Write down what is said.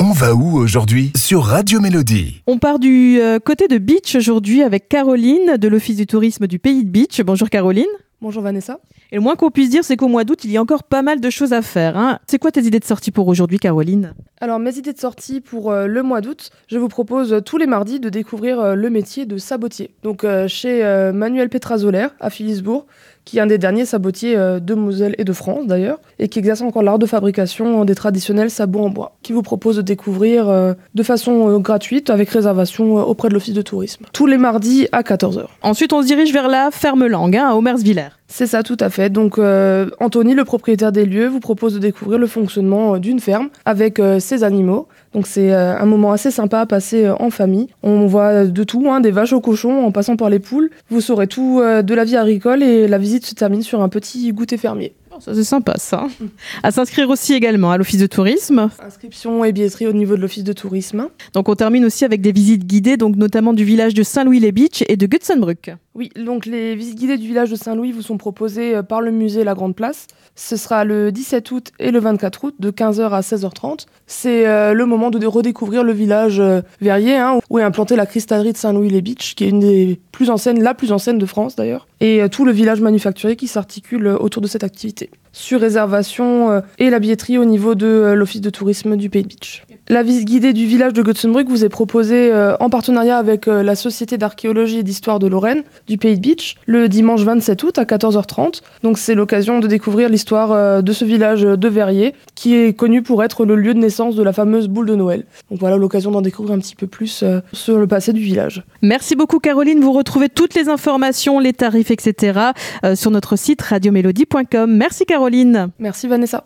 On va où aujourd'hui sur Radio Mélodie? On part du euh, côté de Beach aujourd'hui avec Caroline de l'Office du tourisme du pays de Beach. Bonjour Caroline. Bonjour Vanessa. Et le moins qu'on puisse dire, c'est qu'au mois d'août, il y a encore pas mal de choses à faire. hein. C'est quoi tes idées de sortie pour aujourd'hui, Caroline? Alors mes idées de sortie pour euh, le mois d'août, je vous propose euh, tous les mardis de découvrir euh, le métier de sabotier. Donc euh, chez euh, Manuel Petrazolaire à Philipsbourg, qui est un des derniers sabotiers euh, de Moselle et de France d'ailleurs, et qui exerce encore l'art de fabrication des traditionnels sabots en bois, qui vous propose de découvrir euh, de façon euh, gratuite avec réservation auprès de l'office de tourisme. Tous les mardis à 14h. Ensuite, on se dirige vers la ferme Langue, hein, à Omersviller. C'est ça, tout à fait. Donc, euh, Anthony, le propriétaire des lieux, vous propose de découvrir le fonctionnement euh, d'une ferme avec euh, ses animaux. Donc, c'est euh, un moment assez sympa à passer en famille. On voit de tout, hein, des vaches aux cochons en passant par les poules. Vous saurez tout de la vie agricole et la visite se termine sur un petit goûter fermier. Ça, c'est sympa, ça. À s'inscrire aussi également à l'Office de tourisme. Inscription et billetterie au niveau de l'office de tourisme. Donc, on termine aussi avec des visites guidées, donc notamment du village de Saint-Louis-les-Beach et de Gutsenbrück. Oui, donc les visites guidées du village de Saint-Louis vous sont proposées euh, par le musée La Grande Place. Ce sera le 17 août et le 24 août de 15h à 16h30. C'est euh, le moment de redécouvrir le village euh, verrier hein, où est implantée la cristallerie de Saint-Louis-les-Beach, qui est une des plus anciennes, la plus ancienne de France d'ailleurs, et euh, tout le village manufacturier qui s'articule euh, autour de cette activité. Sur réservation euh, et la billetterie au niveau de euh, l'office de tourisme du Pays de Beach. La visite guidée du village de Götzenbrück vous est proposée euh, en partenariat avec la Société d'archéologie et d'histoire de Lorraine du Pays de Beach le dimanche 27 août à 14h30. Donc c'est l'occasion de découvrir l'histoire de ce village de Verrier qui est connu pour être le lieu de naissance de la fameuse boule de Noël. Donc voilà l'occasion d'en découvrir un petit peu plus sur le passé du village. Merci beaucoup, Caroline. Vous retrouvez toutes les informations, les tarifs, etc. sur notre site radiomélodie.com. Merci, Merci Vanessa.